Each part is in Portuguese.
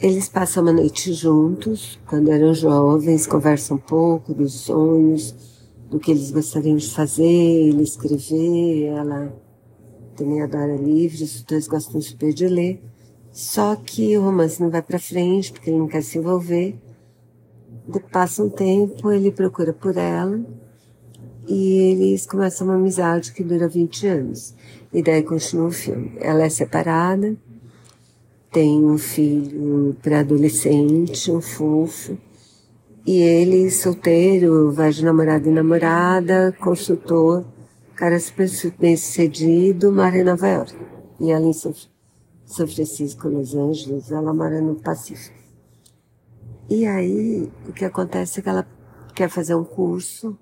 Eles passam uma noite juntos, quando eram jovens, conversam um pouco dos sonhos, do que eles gostariam de fazer, ele escrever, ela também adora livros, os dois gostam super de ler. Só que o romance não vai para frente, porque ele não quer se envolver. Passa um tempo, ele procura por ela e eles começam uma amizade que dura 20 anos. E daí continua o filme. Ela é separada, tem um filho pré-adolescente, um fofo, e ele solteiro, vai de namorada em namorada, consultor, cara super bem sucedido, mora em Nova York. E ela em São, São Francisco, Los Angeles, ela mora no Pacífico. E aí, o que acontece é que ela quer fazer um curso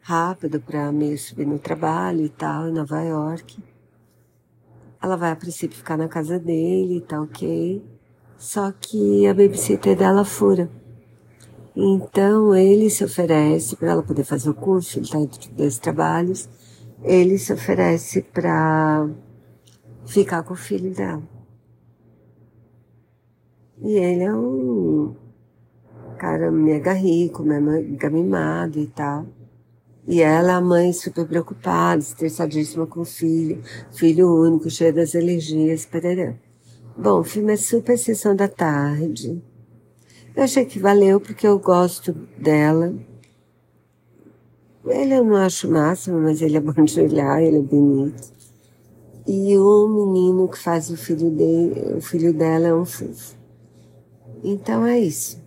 rápido para meio subir no trabalho e tal, em Nova York. Ela vai a princípio ficar na casa dele, tá ok. Só que a babysitter dela fura. Então ele se oferece para ela poder fazer o curso, ele está entre dois trabalhos. Ele se oferece para ficar com o filho dela. E ele é um cara mega rico, mega mimado e tal. E ela, a mãe, super preocupada, estressadíssima com o filho, filho único, cheio das alergias, pererã. Bom, o filme é super sessão da tarde. Eu achei que valeu porque eu gosto dela. Ele eu não acho máximo, mas ele é bom de olhar, ele é bonito. E o menino que faz o filho dele, o filho dela é um fofo. Então é isso.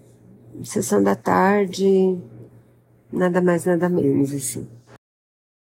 Sessão da tarde, nada mais, nada menos, assim.